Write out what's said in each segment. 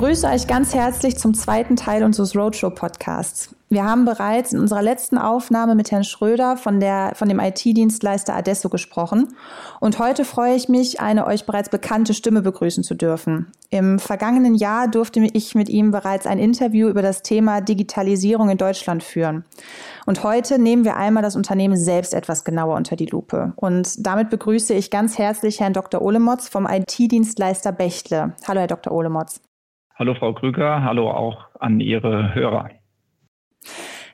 begrüße euch ganz herzlich zum zweiten Teil unseres Roadshow-Podcasts. Wir haben bereits in unserer letzten Aufnahme mit Herrn Schröder von, der, von dem IT-Dienstleister Adesso gesprochen. Und heute freue ich mich, eine euch bereits bekannte Stimme begrüßen zu dürfen. Im vergangenen Jahr durfte ich mit ihm bereits ein Interview über das Thema Digitalisierung in Deutschland führen. Und heute nehmen wir einmal das Unternehmen selbst etwas genauer unter die Lupe. Und damit begrüße ich ganz herzlich Herrn Dr. Olemotz vom IT-Dienstleister Bechtle. Hallo, Herr Dr. Olemotz. Hallo, Frau Krüger. Hallo auch an Ihre Hörer.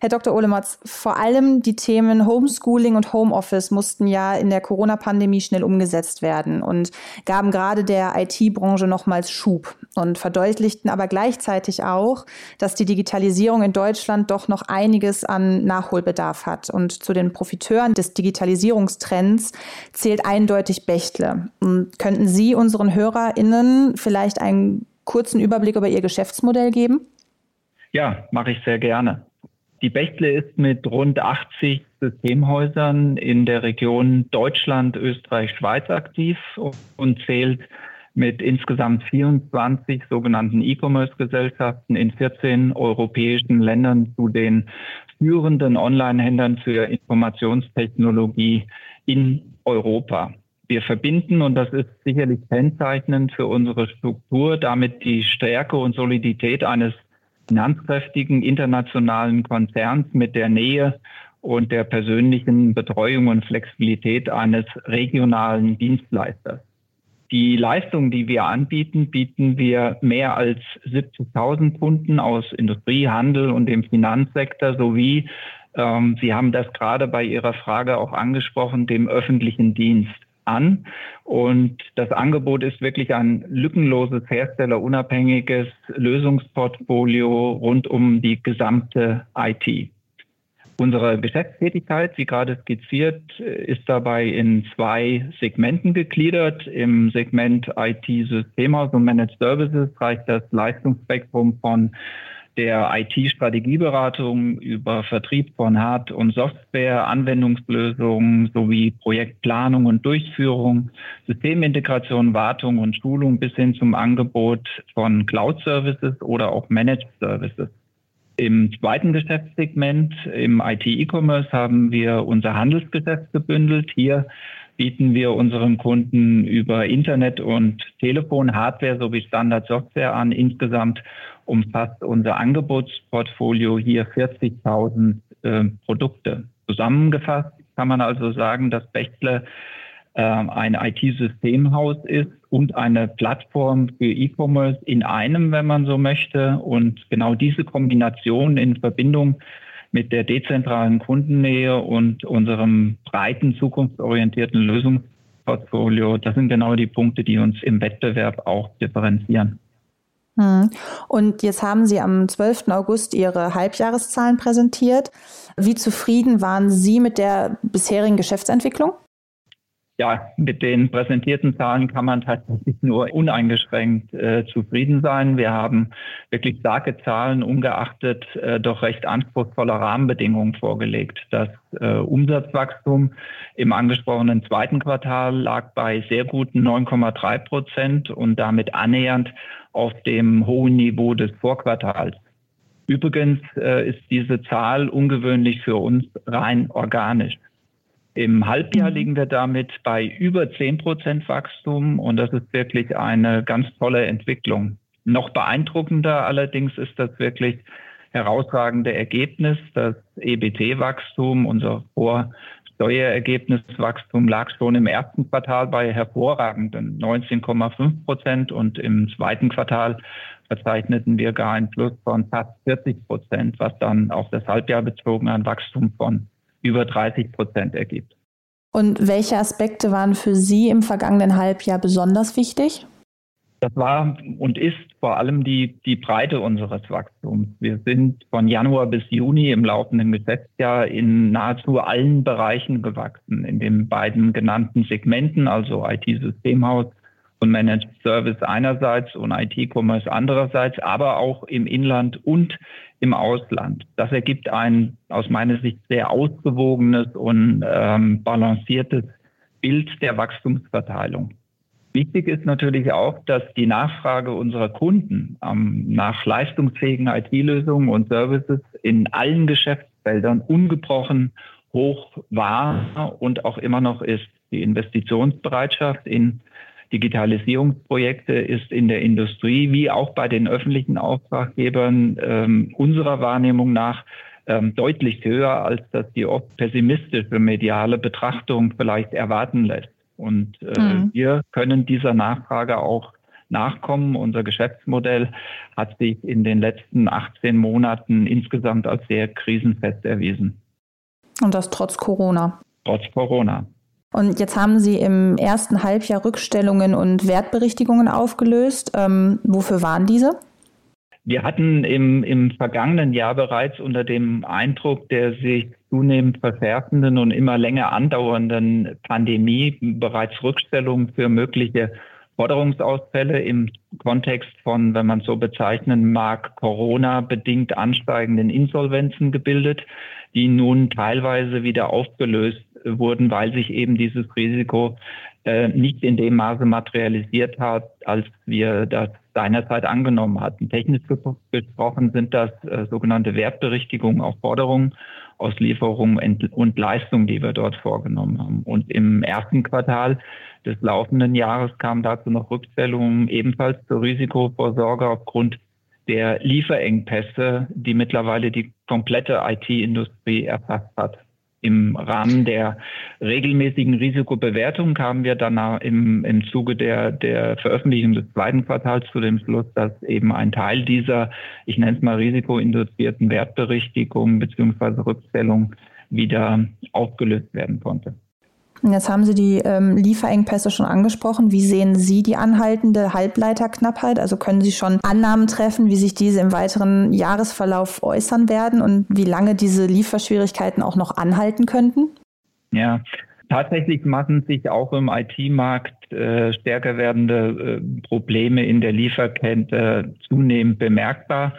Herr Dr. Olemotz, vor allem die Themen Homeschooling und Homeoffice mussten ja in der Corona-Pandemie schnell umgesetzt werden und gaben gerade der IT-Branche nochmals Schub und verdeutlichten aber gleichzeitig auch, dass die Digitalisierung in Deutschland doch noch einiges an Nachholbedarf hat. Und zu den Profiteuren des Digitalisierungstrends zählt eindeutig Bechtle. Und könnten Sie unseren HörerInnen vielleicht einen kurzen Überblick über Ihr Geschäftsmodell geben? Ja, mache ich sehr gerne. Die Bechtle ist mit rund 80 Systemhäusern in der Region Deutschland, Österreich, Schweiz aktiv und zählt mit insgesamt 24 sogenannten E-Commerce-Gesellschaften in 14 europäischen Ländern zu den führenden Online-Händlern für Informationstechnologie in Europa. Wir verbinden, und das ist sicherlich kennzeichnend für unsere Struktur, damit die Stärke und Solidität eines finanzkräftigen internationalen Konzerns mit der Nähe und der persönlichen Betreuung und Flexibilität eines regionalen Dienstleisters. Die Leistungen, die wir anbieten, bieten wir mehr als 70.000 Kunden aus Industrie, Handel und dem Finanzsektor sowie, ähm, Sie haben das gerade bei Ihrer Frage auch angesprochen, dem öffentlichen Dienst an. Und das Angebot ist wirklich ein lückenloses, herstellerunabhängiges Lösungsportfolio rund um die gesamte IT. Unsere Geschäftstätigkeit, wie gerade skizziert, ist dabei in zwei Segmenten gegliedert. Im Segment IT-Systemhaus und Managed Services reicht das Leistungsspektrum von der IT-Strategieberatung über Vertrieb von Hard- und Software, Anwendungslösungen sowie Projektplanung und Durchführung, Systemintegration, Wartung und Schulung bis hin zum Angebot von Cloud-Services oder auch Managed Services. Im zweiten Geschäftssegment, im IT-E-Commerce, haben wir unser Handelsgeschäft gebündelt. Hier bieten wir unseren Kunden über Internet und Telefon, Hardware sowie Standardsoftware an. Insgesamt umfasst unser Angebotsportfolio hier 40.000 äh, Produkte. Zusammengefasst kann man also sagen, dass Bechtle äh, ein IT-Systemhaus ist und eine Plattform für E-Commerce in einem, wenn man so möchte. Und genau diese Kombination in Verbindung mit der dezentralen Kundennähe und unserem breiten, zukunftsorientierten Lösungsportfolio, das sind genau die Punkte, die uns im Wettbewerb auch differenzieren. Hm. Und jetzt haben Sie am 12. August Ihre Halbjahreszahlen präsentiert. Wie zufrieden waren Sie mit der bisherigen Geschäftsentwicklung? Ja, mit den präsentierten Zahlen kann man tatsächlich nur uneingeschränkt äh, zufrieden sein. Wir haben wirklich starke Zahlen ungeachtet äh, doch recht anspruchsvoller Rahmenbedingungen vorgelegt. Das äh, Umsatzwachstum im angesprochenen zweiten Quartal lag bei sehr guten 9,3 Prozent und damit annähernd auf dem hohen Niveau des Vorquartals. Übrigens äh, ist diese Zahl ungewöhnlich für uns rein organisch. Im Halbjahr mhm. liegen wir damit bei über 10 Prozent Wachstum und das ist wirklich eine ganz tolle Entwicklung. Noch beeindruckender allerdings ist das wirklich herausragende Ergebnis, das EBT-Wachstum, unser Vorsteuerergebniswachstum lag schon im ersten Quartal bei hervorragenden 19,5 Prozent und im zweiten Quartal verzeichneten wir gar ein Plus von fast 40 Prozent, was dann auf das Halbjahr bezogen ein Wachstum von über 30 Prozent ergibt. Und welche Aspekte waren für Sie im vergangenen Halbjahr besonders wichtig? Das war und ist vor allem die, die Breite unseres Wachstums. Wir sind von Januar bis Juni im laufenden Geschäftsjahr in nahezu allen Bereichen gewachsen, in den beiden genannten Segmenten, also IT-Systemhaus und Managed Service einerseits und IT-Commerce andererseits, aber auch im Inland und im Ausland. Das ergibt ein aus meiner Sicht sehr ausgewogenes und ähm, balanciertes Bild der Wachstumsverteilung. Wichtig ist natürlich auch, dass die Nachfrage unserer Kunden ähm, nach leistungsfähigen IT-Lösungen und Services in allen Geschäftsfeldern ungebrochen hoch war und auch immer noch ist. Die Investitionsbereitschaft in Digitalisierungsprojekte ist in der Industrie wie auch bei den öffentlichen Auftraggebern ähm, unserer Wahrnehmung nach ähm, deutlich höher, als das die oft pessimistische mediale Betrachtung vielleicht erwarten lässt. Und äh, mhm. wir können dieser Nachfrage auch nachkommen. Unser Geschäftsmodell hat sich in den letzten 18 Monaten insgesamt als sehr krisenfest erwiesen. Und das trotz Corona. Trotz Corona. Und jetzt haben Sie im ersten Halbjahr Rückstellungen und Wertberichtigungen aufgelöst. Ähm, wofür waren diese? Wir hatten im, im vergangenen Jahr bereits unter dem Eindruck der sich zunehmend verschärfenden und immer länger andauernden Pandemie bereits Rückstellungen für mögliche Forderungsausfälle im Kontext von, wenn man so bezeichnen mag, Corona-bedingt ansteigenden Insolvenzen gebildet, die nun teilweise wieder aufgelöst wurden, weil sich eben dieses Risiko äh, nicht in dem Maße materialisiert hat, als wir das seinerzeit angenommen hatten. Technisch gesprochen sind das äh, sogenannte Wertberichtigungen auf Forderungen aus Lieferungen und Leistungen, die wir dort vorgenommen haben. Und im ersten Quartal des laufenden Jahres kamen dazu noch Rückstellungen ebenfalls zur Risikovorsorge aufgrund der Lieferengpässe, die mittlerweile die komplette IT-Industrie erfasst hat. Im Rahmen der regelmäßigen Risikobewertung kamen wir dann im, im Zuge der, der Veröffentlichung des zweiten Quartals zu dem Schluss, dass eben ein Teil dieser, ich nenne es mal risikoinduzierten Wertberichtigungen bzw. Rückstellung wieder aufgelöst werden konnte. Jetzt haben Sie die ähm, Lieferengpässe schon angesprochen. Wie sehen Sie die anhaltende Halbleiterknappheit? Also können Sie schon Annahmen treffen, wie sich diese im weiteren Jahresverlauf äußern werden und wie lange diese Lieferschwierigkeiten auch noch anhalten könnten? Ja, Tatsächlich machen sich auch im IT-Markt äh, stärker werdende äh, Probleme in der Lieferkette zunehmend bemerkbar.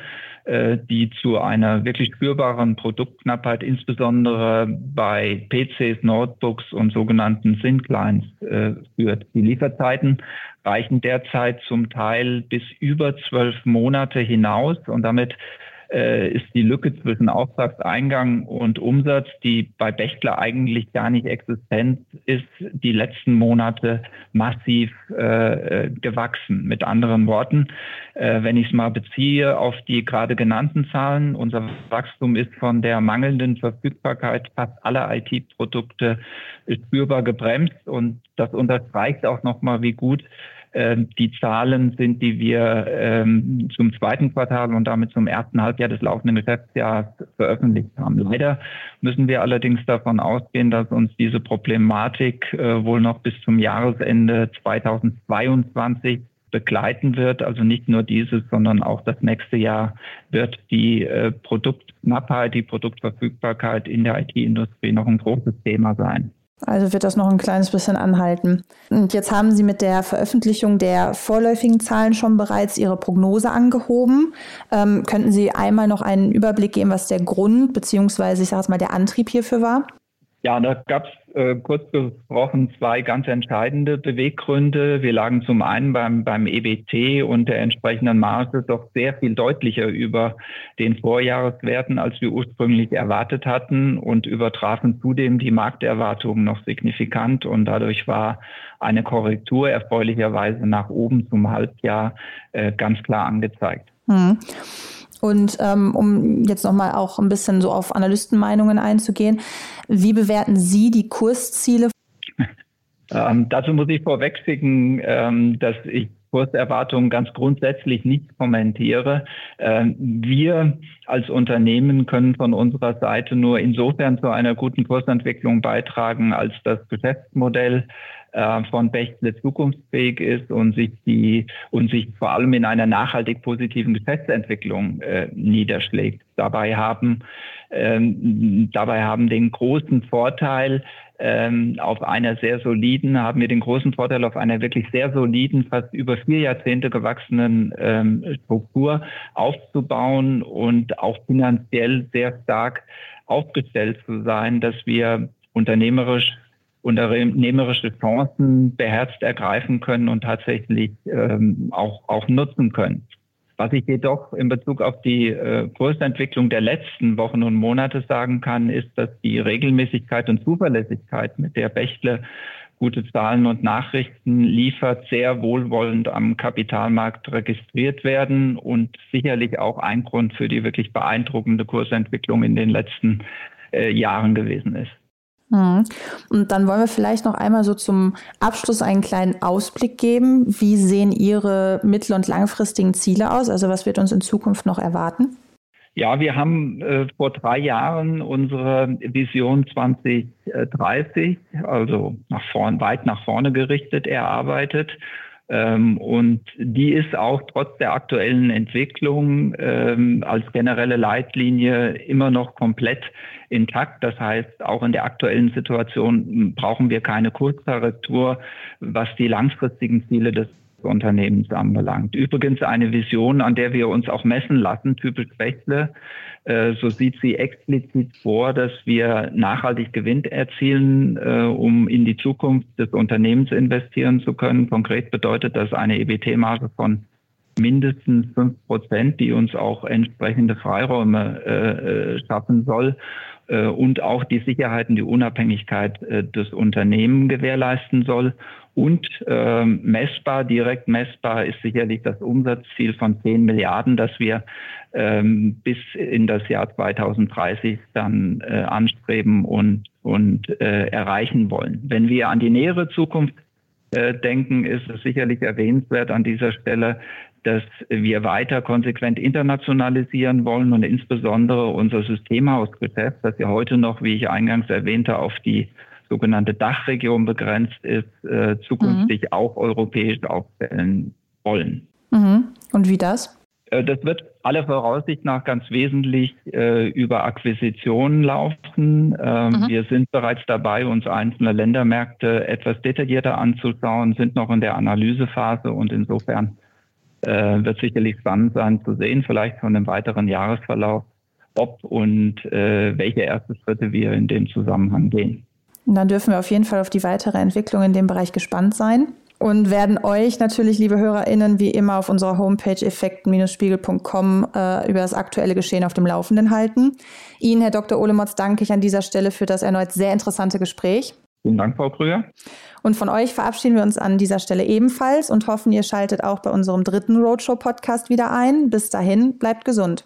Äh, die zu einer wirklich spürbaren Produktknappheit, insbesondere bei PCs, Notebooks und sogenannten Thin-Clients äh, führt. Die Lieferzeiten reichen derzeit zum Teil bis über zwölf Monate hinaus und damit äh, ist die Lücke zwischen Auftragseingang und Umsatz, die bei Bechtler eigentlich gar nicht existent ist, die letzten Monate massiv äh, äh gewachsen. Mit anderen Worten, äh, wenn ich es mal beziehe auf die gerade genannten Zahlen, unser Wachstum ist von der mangelnden Verfügbarkeit fast aller IT-Produkte spürbar gebremst und das unterstreicht auch nochmal, wie gut die Zahlen sind, die wir ähm, zum zweiten Quartal und damit zum ersten Halbjahr des laufenden Geschäftsjahres veröffentlicht haben. Leider müssen wir allerdings davon ausgehen, dass uns diese Problematik äh, wohl noch bis zum Jahresende 2022 begleiten wird. Also nicht nur dieses, sondern auch das nächste Jahr wird die äh, Produktknappheit, die Produktverfügbarkeit in der IT-Industrie noch ein großes Thema sein. Also wird das noch ein kleines bisschen anhalten. Und jetzt haben Sie mit der Veröffentlichung der vorläufigen Zahlen schon bereits Ihre Prognose angehoben. Ähm, könnten Sie einmal noch einen Überblick geben, was der Grund beziehungsweise ich sage es mal der Antrieb hierfür war? Ja, da gab es äh, kurz gesprochen zwei ganz entscheidende Beweggründe. Wir lagen zum einen beim, beim EBT und der entsprechenden Marge doch sehr viel deutlicher über den Vorjahreswerten, als wir ursprünglich erwartet hatten und übertrafen zudem die Markterwartungen noch signifikant und dadurch war eine Korrektur erfreulicherweise nach oben zum Halbjahr äh, ganz klar angezeigt. Hm. Und ähm, um jetzt nochmal auch ein bisschen so auf Analystenmeinungen einzugehen, wie bewerten Sie die Kursziele? Ähm, dazu muss ich vorwegschicken, ähm, dass ich Kurserwartungen ganz grundsätzlich nicht kommentiere. Ähm, wir als Unternehmen können von unserer Seite nur insofern zu einer guten Kursentwicklung beitragen, als das Geschäftsmodell äh, von Bechtle zukunftsfähig ist und sich die und sich vor allem in einer nachhaltig positiven Geschäftsentwicklung äh, niederschlägt. Dabei haben ähm, dabei haben den großen Vorteil ähm, auf einer sehr soliden, haben wir den großen Vorteil auf einer wirklich sehr soliden, fast über vier Jahrzehnte gewachsenen ähm, Struktur aufzubauen und auch finanziell sehr stark aufgestellt zu sein, dass wir unternehmerisch unternehmerische Chancen beherzt ergreifen können und tatsächlich ähm, auch, auch nutzen können. Was ich jedoch in Bezug auf die äh, Kursentwicklung der letzten Wochen und Monate sagen kann, ist, dass die Regelmäßigkeit und Zuverlässigkeit, mit der Bechtle gute Zahlen und Nachrichten liefert, sehr wohlwollend am Kapitalmarkt registriert werden und sicherlich auch ein Grund für die wirklich beeindruckende Kursentwicklung in den letzten äh, Jahren gewesen ist. Mhm. Und dann wollen wir vielleicht noch einmal so zum Abschluss einen kleinen Ausblick geben. Wie sehen Ihre mittel- und langfristigen Ziele aus? Also was wird uns in Zukunft noch erwarten? Ja, wir haben äh, vor drei Jahren unsere Vision 2030, also nach vorn, weit nach vorne gerichtet, erarbeitet. Ähm, und die ist auch trotz der aktuellen Entwicklung ähm, als generelle Leitlinie immer noch komplett intakt. Das heißt, auch in der aktuellen Situation brauchen wir keine Kurskorrektur, was die langfristigen Ziele des Unternehmens anbelangt. Übrigens eine Vision, an der wir uns auch messen lassen, typisch Bechtle. Äh, so sieht sie explizit vor, dass wir nachhaltig Gewinn erzielen, äh, um in die Zukunft des Unternehmens investieren zu können. Konkret bedeutet das eine EBT-Marge von mindestens fünf Prozent, die uns auch entsprechende Freiräume äh, schaffen soll und auch die Sicherheiten, die Unabhängigkeit des Unternehmens gewährleisten soll. Und äh, messbar, direkt messbar ist sicherlich das Umsatzziel von 10 Milliarden, das wir ähm, bis in das Jahr 2030 dann äh, anstreben und, und äh, erreichen wollen. Wenn wir an die nähere Zukunft äh, denken, ist es sicherlich erwähnenswert an dieser Stelle, dass wir weiter konsequent internationalisieren wollen und insbesondere unser Systemhausgeschäft, das ja heute noch, wie ich eingangs erwähnte, auf die sogenannte Dachregion begrenzt ist, äh, zukünftig mhm. auch europäisch aufstellen wollen. Mhm. Und wie das? Äh, das wird aller Voraussicht nach ganz wesentlich äh, über Akquisitionen laufen. Ähm, mhm. Wir sind bereits dabei, uns einzelne Ländermärkte etwas detaillierter anzuschauen, sind noch in der Analysephase und insofern äh, wird sicherlich spannend sein zu sehen, vielleicht von dem weiteren Jahresverlauf, ob und äh, welche erste Schritte wir in dem Zusammenhang gehen. Und dann dürfen wir auf jeden Fall auf die weitere Entwicklung in dem Bereich gespannt sein und werden euch natürlich, liebe HörerInnen, wie immer auf unserer Homepage effekten-spiegel.com äh, über das aktuelle Geschehen auf dem Laufenden halten. Ihnen, Herr Dr. Olemotz, danke ich an dieser Stelle für das erneut sehr interessante Gespräch. Vielen Dank, Frau Krüger. Und von euch verabschieden wir uns an dieser Stelle ebenfalls und hoffen, ihr schaltet auch bei unserem dritten Roadshow-Podcast wieder ein. Bis dahin, bleibt gesund.